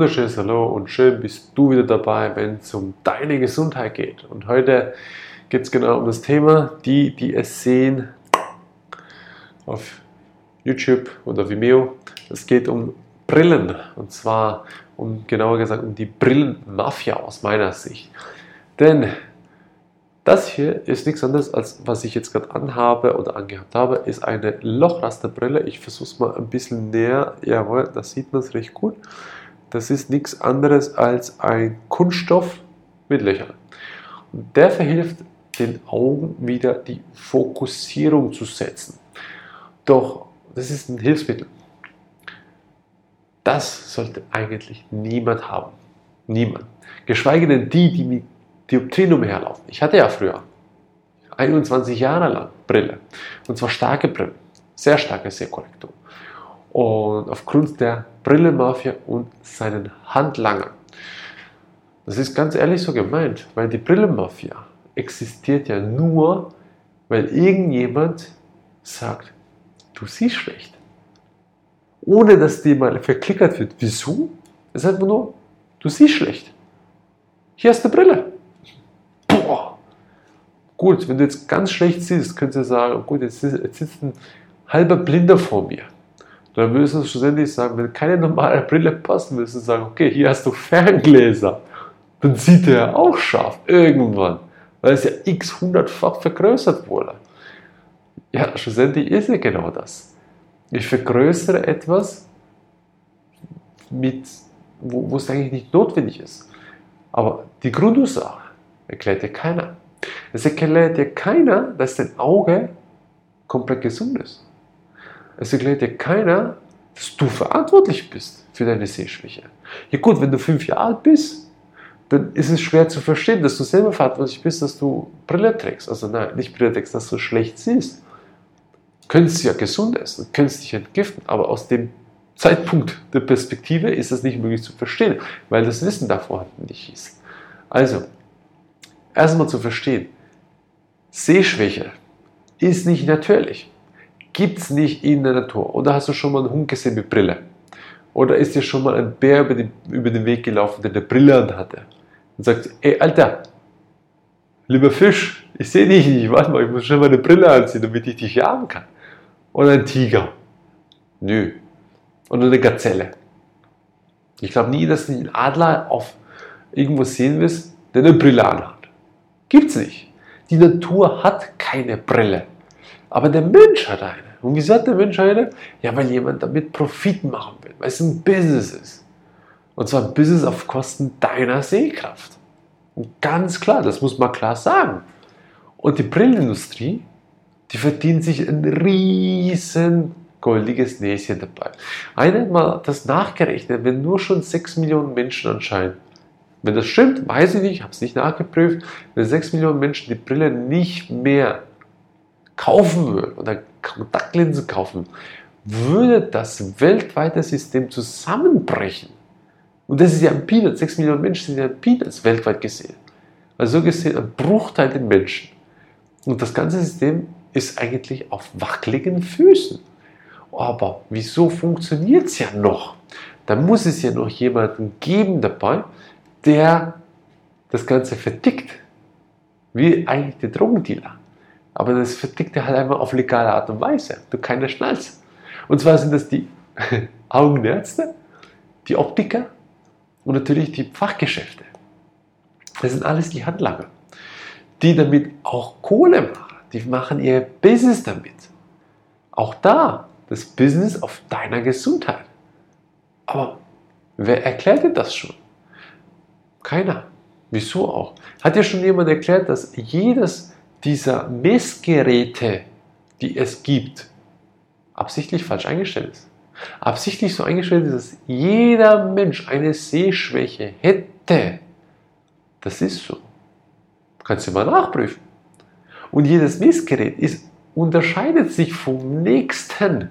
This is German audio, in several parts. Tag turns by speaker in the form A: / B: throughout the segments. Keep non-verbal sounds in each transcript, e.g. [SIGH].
A: wunderschönes Hallo und schön bist du wieder dabei, wenn es um deine Gesundheit geht. Und heute geht es genau um das Thema, die, die es sehen auf YouTube oder Vimeo. Es geht um Brillen und zwar um genauer gesagt um die Brillenmafia aus meiner Sicht. Denn das hier ist nichts anderes als was ich jetzt gerade anhabe oder angehabt habe, ist eine Lochrasterbrille. Ich versuche es mal ein bisschen näher. Jawohl, da sieht man es recht gut. Das ist nichts anderes als ein Kunststoff mit Löchern. Und der verhilft den Augen wieder die Fokussierung zu setzen. Doch das ist ein Hilfsmittel. Das sollte eigentlich niemand haben. Niemand. Geschweige denn die, die mit Dioptrien umherlaufen. Ich hatte ja früher 21 Jahre lang Brille. Und zwar starke Brillen. Sehr starke Sehkorrektur. Und aufgrund der Brillenmafia und seinen Handlanger. Das ist ganz ehrlich so gemeint, weil die Brillenmafia existiert ja nur, weil irgendjemand sagt, du siehst schlecht. Ohne dass dir mal verklickert wird. Wieso? Es ist einfach nur, du siehst schlecht. Hier hast du Brille. Boah. Gut, wenn du jetzt ganz schlecht siehst, könntest du sagen, gut, jetzt, jetzt sitzt ein halber Blinder vor mir. Dann würdest du schlussendlich sagen, wenn keine normale Brille passt, würdest du sagen, okay, hier hast du Ferngläser. Dann sieht er auch scharf irgendwann, weil es ja x hundertfach vergrößert wurde. Ja, schlussendlich ist ja genau das. Ich vergrößere etwas, mit, wo, wo es eigentlich nicht notwendig ist. Aber die Grundursache erklärt dir keiner. Es erklärt dir keiner, dass dein Auge komplett gesund ist. Es erklärt dir keiner, dass du verantwortlich bist für deine Sehschwäche. Ja gut, wenn du fünf Jahre alt bist, dann ist es schwer zu verstehen, dass du selber verantwortlich bist, dass du Brille trägst. Also nein, nicht Brille trägst, dass du schlecht siehst könntest ja gesund essen, könntest dich entgiften, aber aus dem Zeitpunkt der Perspektive ist das nicht möglich zu verstehen, weil das Wissen da vorhanden nicht ist. Also, erstmal zu verstehen, Sehschwäche ist nicht natürlich. Gibt es nicht in der Natur. Oder hast du schon mal einen Hund gesehen mit Brille? Oder ist dir schon mal ein Bär über den, über den Weg gelaufen, der eine Brille an hatte? Und sagt, ey Alter, lieber Fisch, ich sehe dich nicht, warte mal, ich muss schon mal eine Brille anziehen, damit ich dich jagen kann. Oder ein Tiger? Nö. Oder eine Gazelle? Ich glaube nie, dass du einen Adler auf irgendwo sehen wirst, der eine Brille anhat. Gibt's nicht. Die Natur hat keine Brille. Aber der Mensch hat eine. Und wieso hat der Mensch eine? Ja, weil jemand damit Profit machen will, weil es ein Business ist. Und zwar ein Business auf Kosten deiner Sehkraft. Und ganz klar, das muss man klar sagen. Und die Brillenindustrie die verdienen sich ein riesen goldiges Näschen dabei. Einer hat mal das nachgerechnet, wenn nur schon 6 Millionen Menschen anscheinend, wenn das stimmt, weiß ich nicht, ich habe es nicht nachgeprüft, wenn 6 Millionen Menschen die Brille nicht mehr kaufen würden oder Kontaktlinsen kaufen, würde das weltweite System zusammenbrechen. Und das ist ja ein Peanut, 6 Millionen Menschen sind ja ein Peanuts weltweit gesehen. Also so gesehen ein Bruchteil der Menschen. Und das ganze System ist eigentlich auf wackeligen Füßen. Aber wieso funktioniert es ja noch? Da muss es ja noch jemanden geben dabei, der das Ganze vertickt. Wie eigentlich der Drogendealer. Aber das vertickt er halt einmal auf legale Art und Weise. Du keiner schnallst. Und zwar sind das die [LAUGHS] Augenärzte, die Optiker und natürlich die Fachgeschäfte. Das sind alles die Handlanger, die damit auch Kohle machen die machen ihr Business damit. Auch da, das Business auf deiner Gesundheit. Aber wer erklärt dir das schon? Keiner. Wieso auch? Hat dir schon jemand erklärt, dass jedes dieser Messgeräte, die es gibt, absichtlich falsch eingestellt ist? Absichtlich so eingestellt ist, dass jeder Mensch eine Sehschwäche hätte. Das ist so. Kannst du mal nachprüfen. Und jedes Messgerät ist, unterscheidet sich vom nächsten.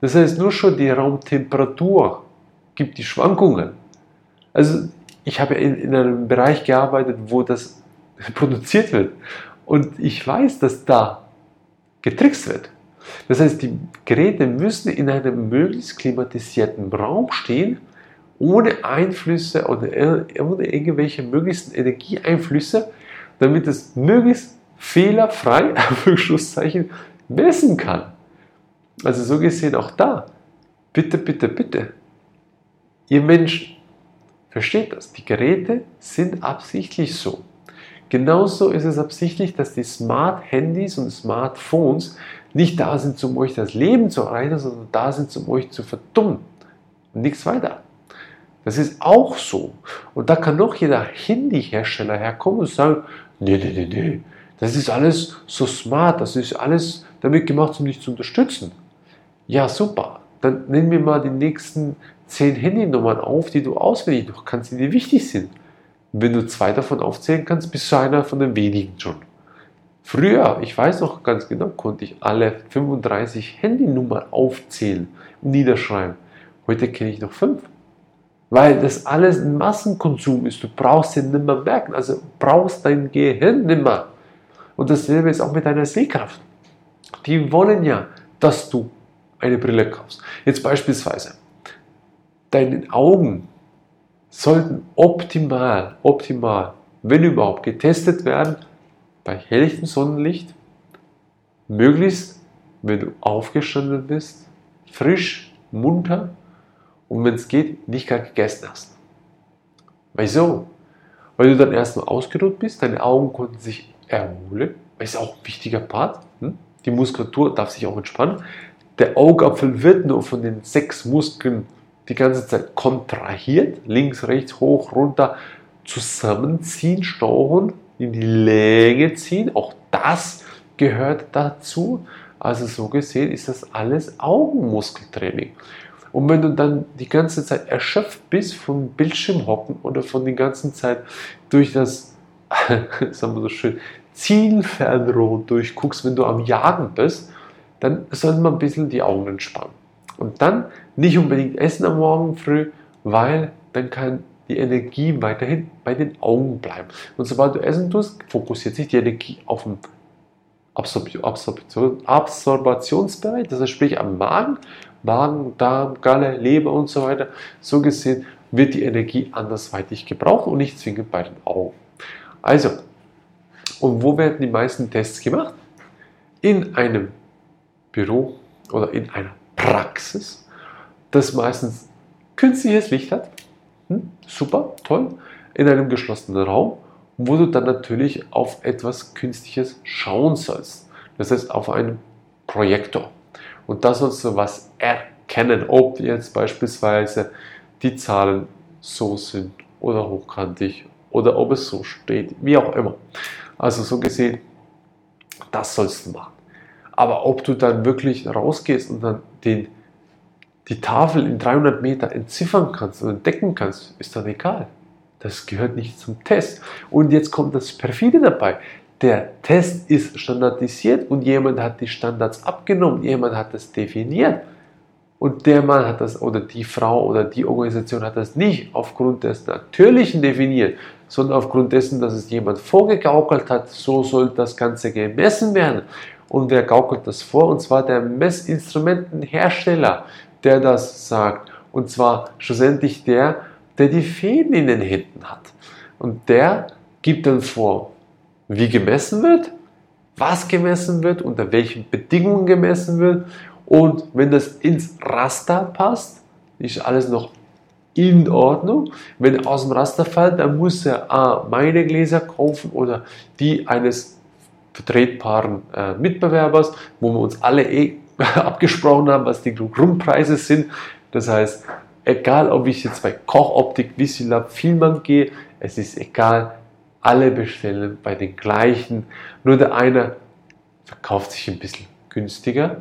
A: Das heißt, nur schon die Raumtemperatur gibt die Schwankungen. Also ich habe in, in einem Bereich gearbeitet, wo das [LAUGHS] produziert wird. Und ich weiß, dass da getrickst wird. Das heißt, die Geräte müssen in einem möglichst klimatisierten Raum stehen ohne Einflüsse oder ohne irgendwelche möglichsten Energieeinflüsse, damit es möglichst fehlerfrei, [LAUGHS] messen kann. Also so gesehen auch da, bitte, bitte, bitte, ihr Menschen, versteht das, die Geräte sind absichtlich so. Genauso ist es absichtlich, dass die Smart-Handys und Smartphones nicht da sind, um euch das Leben zu erreichen, sondern da sind, um euch zu verdummen. Und nichts weiter. Das ist auch so. Und da kann noch jeder Handyhersteller herkommen und sagen, nee, nee, nee, nee, das ist alles so smart, das ist alles damit gemacht, um dich zu unterstützen. Ja, super. Dann nimm mir mal die nächsten zehn Handynummern auf, die du auswendig noch kannst, die dir wichtig sind. Wenn du zwei davon aufzählen kannst, bist du einer von den wenigen schon. Früher, ich weiß noch ganz genau, konnte ich alle 35 Handynummern aufzählen und niederschreiben. Heute kenne ich noch fünf. Weil das alles ein Massenkonsum ist. Du brauchst den nicht mehr merken. Also brauchst dein Gehirn nicht mehr. Und dasselbe ist auch mit deiner Sehkraft. Die wollen ja, dass du eine Brille kaufst. Jetzt beispielsweise, deine Augen sollten optimal, optimal, wenn überhaupt, getestet werden bei helllichtem Sonnenlicht, möglichst, wenn du aufgestanden bist, frisch, munter und wenn es geht, nicht gerade gegessen hast. Wieso? Weil du dann erstmal ausgeruht bist, deine Augen konnten sich erholen, das ist auch ein wichtiger Part. Hm? Die Muskulatur darf sich auch entspannen. Der Augapfel wird nur von den sechs Muskeln die ganze Zeit kontrahiert, links, rechts, hoch, runter, zusammenziehen, stauchen, in die Länge ziehen. Auch das gehört dazu. Also so gesehen ist das alles Augenmuskeltraining. Und wenn du dann die ganze Zeit erschöpft bist vom Bildschirmhocken oder von der ganzen Zeit durch das, [LAUGHS] sagen wir so schön, Zielfernrohr durchguckst, wenn du am Jagen bist, dann sollte man ein bisschen die Augen entspannen. Und dann nicht unbedingt essen am Morgen früh, weil dann kann die Energie weiterhin bei den Augen bleiben. Und sobald du essen tust, fokussiert sich die Energie auf den Absorption, Absorbationsbereich, das heißt sprich am Magen, Magen, Darm, Galle, Leber und so weiter. So gesehen wird die Energie andersweitig gebraucht und nicht zwingend bei den Augen. Also, und wo werden die meisten Tests gemacht? In einem Büro oder in einer Praxis, das meistens künstliches Licht hat. Hm, super, toll. In einem geschlossenen Raum, wo du dann natürlich auf etwas Künstliches schauen sollst. Das heißt, auf einen Projektor. Und da sollst du was erkennen, ob jetzt beispielsweise die Zahlen so sind oder hochkantig oder ob es so steht, wie auch immer. Also so gesehen, das sollst du machen. Aber ob du dann wirklich rausgehst und dann den, die Tafel in 300 Meter entziffern kannst und entdecken kannst, ist dann egal. Das gehört nicht zum Test. Und jetzt kommt das Perfide dabei. Der Test ist standardisiert und jemand hat die Standards abgenommen, jemand hat das definiert. Und der Mann hat das oder die Frau oder die Organisation hat das nicht aufgrund des Natürlichen definiert, sondern aufgrund dessen, dass es jemand vorgegaukelt hat, so soll das Ganze gemessen werden. Und wer gaukelt das vor? Und zwar der Messinstrumentenhersteller, der das sagt. Und zwar schlussendlich der, der die Fäden in den Händen hat. Und der gibt dann vor, wie gemessen wird, was gemessen wird, unter welchen Bedingungen gemessen wird und wenn das ins Raster passt, ist alles noch in Ordnung. Wenn aus dem Raster fällt, dann muss er A, meine Gläser kaufen oder die eines vertretbaren äh, Mitbewerbers, wo wir uns alle eh [LAUGHS] abgesprochen haben, was die Grundpreise sind. Das heißt, egal ob ich jetzt bei Kochoptik, Visilab, Vielmann gehe, es ist egal, alle bestellen bei den gleichen. Nur der eine verkauft sich ein bisschen günstiger,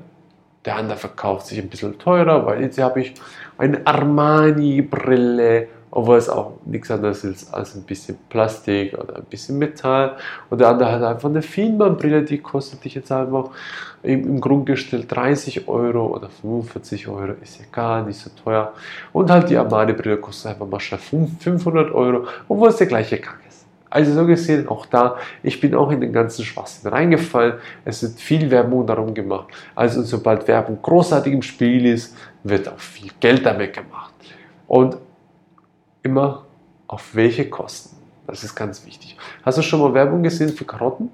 A: der andere verkauft sich ein bisschen teurer, weil jetzt habe ich eine Armani-Brille, obwohl es auch nichts anderes ist als ein bisschen Plastik oder ein bisschen Metall. Und der andere hat einfach eine Fienmann-Brille, die kostet dich jetzt einfach im, im Grundgestell 30 Euro oder 45 Euro, ist egal, nicht so teuer. Und halt die Armani-Brille kostet einfach mal schnell 500 Euro, obwohl es der gleiche Kack ist. Also so gesehen auch da, ich bin auch in den ganzen Schwachsinn reingefallen. Es wird viel Werbung darum gemacht. Also sobald Werbung großartig im Spiel ist, wird auch viel Geld damit gemacht. Und immer auf welche Kosten. Das ist ganz wichtig. Hast du schon mal Werbung gesehen für Karotten?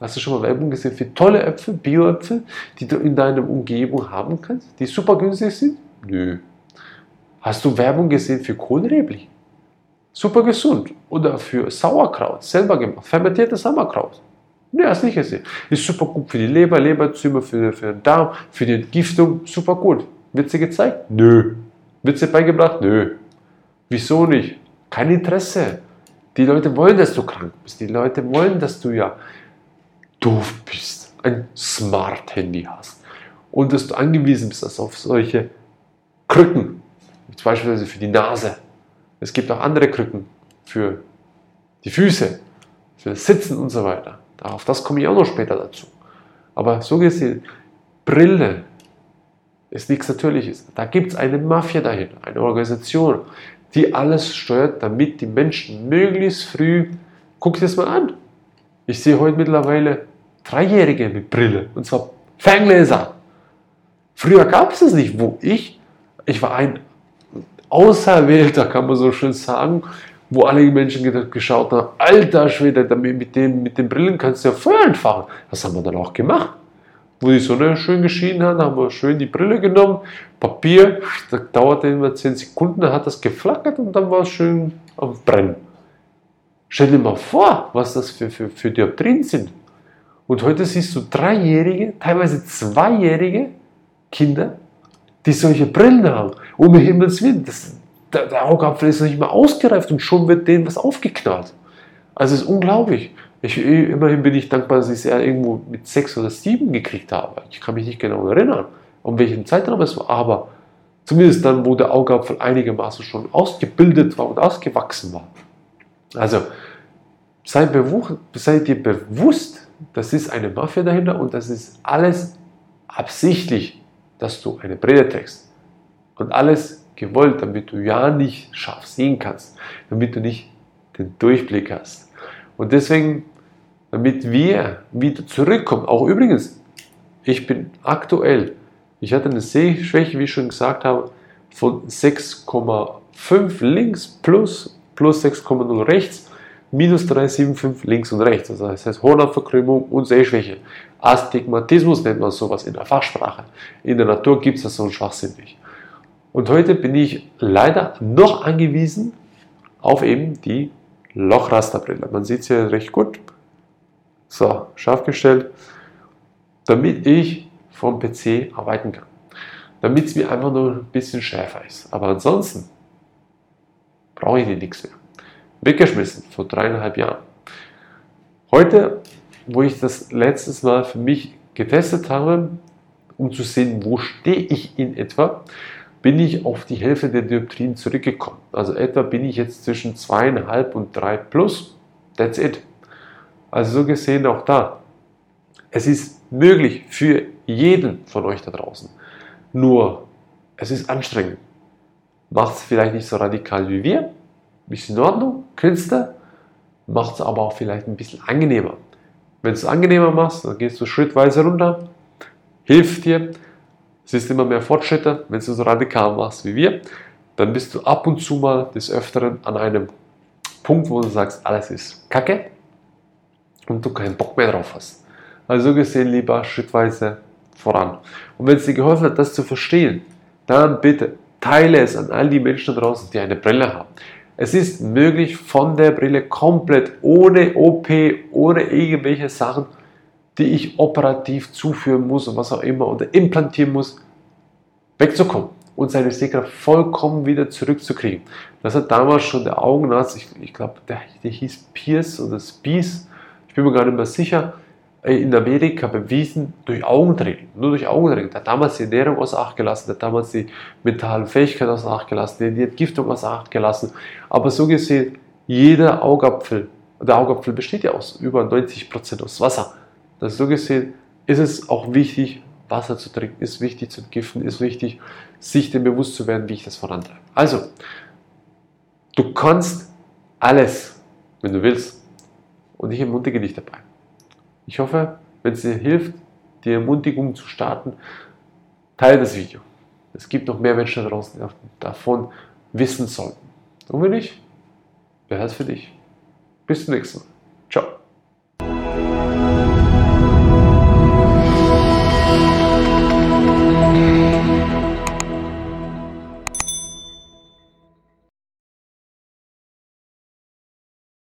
A: Hast du schon mal Werbung gesehen für tolle Äpfel, Bio-Äpfel, die du in deiner Umgebung haben kannst, die super günstig sind? Nö. Hast du Werbung gesehen für Kohlräbli? Super gesund. Oder für Sauerkraut, selber gemacht, fermentiertes Sauerkraut. Nö, hast nicht gesehen. Ist super gut für die Leber, Leberzümer, für, für den Darm, für die Entgiftung, super gut. Wird sie gezeigt? Nö. Wird sie beigebracht? Nö. Wieso nicht? Kein Interesse. Die Leute wollen, dass du krank bist. Die Leute wollen, dass du ja doof bist, ein Smart-Handy hast und dass du angewiesen bist auf solche Krücken, beispielsweise für die Nase. Es gibt auch andere Krücken für die Füße, für das Sitzen und so weiter. Auf das komme ich auch noch später dazu. Aber so gesehen, Brille ist nichts Natürliches. Da gibt es eine Mafia dahinter, eine Organisation, die alles steuert, damit die Menschen möglichst früh, guck dir das mal an. Ich sehe heute mittlerweile Dreijährige mit Brille und zwar Ferngläser. Früher gab es das nicht, wo ich, ich war ein Auserwählter, kann man so schön sagen, wo alle Menschen geschaut haben, alter Schwede, mit, dem, mit den Brillen kannst du ja Feuer entfachen. Das haben wir dann auch gemacht. Wo die Sonne schön geschienen hat, haben wir schön die Brille genommen, Papier, da dauerte immer 10 Sekunden, dann hat das geflackert und dann war es schön am Brennen. Stell dir mal vor, was das für, für, für Dioptrien sind. Und heute siehst du dreijährige, teilweise zweijährige Kinder, die solche Brillen haben. Um Himmels Willen, das, der, der Augapfel ist noch nicht mal ausgereift und schon wird denen was aufgeknallt. Also es ist unglaublich. Ich, immerhin bin ich dankbar, dass ich es irgendwo mit sechs oder sieben gekriegt habe. Ich kann mich nicht genau erinnern, um welchen Zeitraum es war, aber zumindest dann, wo der Augapfel einigermaßen schon ausgebildet war und ausgewachsen war. Also sei, sei dir bewusst, das ist eine Mafia dahinter und das ist alles absichtlich, dass du eine Brille trägst. Und alles gewollt, damit du ja nicht scharf sehen kannst, damit du nicht den Durchblick hast. Und deswegen, damit wir wieder zurückkommen, auch übrigens, ich bin aktuell, ich hatte eine Sehschwäche, wie ich schon gesagt habe, von 6,5 links plus, plus 6,0 rechts minus 375 links und rechts. Also das heißt Hornhautverkrümmung und Sehschwäche. Astigmatismus nennt man sowas in der Fachsprache. In der Natur gibt es das so ein Schwachsinn nicht. Und heute bin ich leider noch angewiesen auf eben die Lochrasterbrille. Man sieht es hier recht gut. So, scharf gestellt, damit ich vom PC arbeiten kann. Damit es mir einfach nur ein bisschen schärfer ist. Aber ansonsten brauche ich nichts mehr weggeschmissen vor dreieinhalb Jahren. Heute, wo ich das letztes Mal für mich getestet habe, um zu sehen, wo stehe ich in etwa, bin ich auf die Hälfte der Dioptrien zurückgekommen. Also etwa bin ich jetzt zwischen zweieinhalb und drei plus. That's it. Also so gesehen auch da. Es ist möglich für jeden von euch da draußen. Nur, es ist anstrengend. Macht es vielleicht nicht so radikal wie wir, ist in Ordnung, Künstler, macht es aber auch vielleicht ein bisschen angenehmer. Wenn du es angenehmer machst, dann gehst du schrittweise runter, hilft dir, siehst immer mehr Fortschritte. Wenn du so radikal machst wie wir, dann bist du ab und zu mal des Öfteren an einem Punkt, wo du sagst, alles ist Kacke und du keinen Bock mehr drauf hast. Also gesehen lieber schrittweise voran. Und wenn es dir geholfen hat, das zu verstehen, dann bitte teile es an all die Menschen draußen, die eine Brille haben. Es ist möglich, von der Brille komplett ohne OP, ohne irgendwelche Sachen, die ich operativ zuführen muss und was auch immer oder implantieren muss, wegzukommen und seine Sehkraft vollkommen wieder zurückzukriegen. Das hat damals schon der Augenarzt, ich, ich glaube, der, der hieß Pierce oder Spies, ich bin mir gar nicht mehr sicher, äh, in Amerika bewiesen durch Augentraining, nur durch Augentraining. Der hat damals die Ernährung außer Acht gelassen, der hat damals die mentale Fähigkeit außer Acht gelassen, die Entgiftung außer Acht gelassen. Aber so gesehen, jeder Augapfel, der Augapfel besteht ja aus über 90% aus Wasser. Das so gesehen ist es auch wichtig, Wasser zu trinken, ist wichtig zu entgiften, ist wichtig, sich dem bewusst zu werden, wie ich das vorantreibe. Also, du kannst alles, wenn du willst. Und ich ermutige dich dabei. Ich hoffe, wenn es dir hilft, die Ermutigung zu starten, teile das Video. Es gibt noch mehr Menschen da draußen, die davon wissen sollten. Und wenn nicht, wäre es für dich. Bis zum nächsten Mal.